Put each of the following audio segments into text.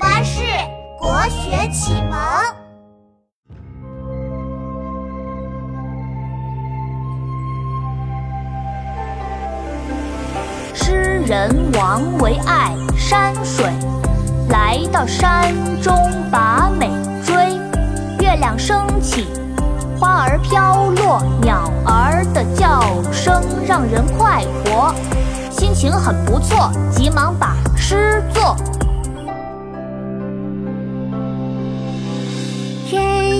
巴士国学启蒙。诗人王维爱山水，来到山中把美追。月亮升起，花儿飘落，鸟儿的叫声让人快活，心情很不错，急忙把诗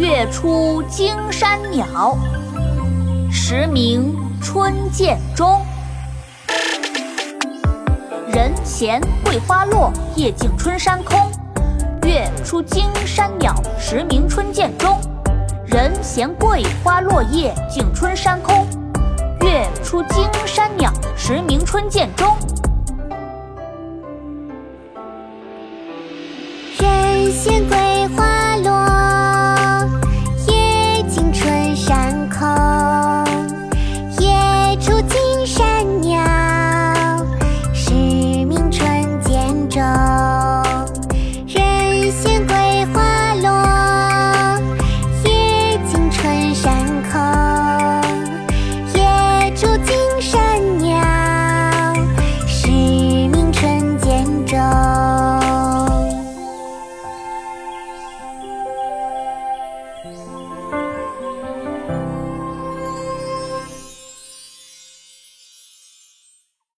月出惊山鸟，时鸣春涧中。人闲桂花落，夜静春山空。月出惊山鸟，时鸣春涧中。人闲桂花落，夜静春山空。月出惊山鸟，时鸣春涧中。人闲桂。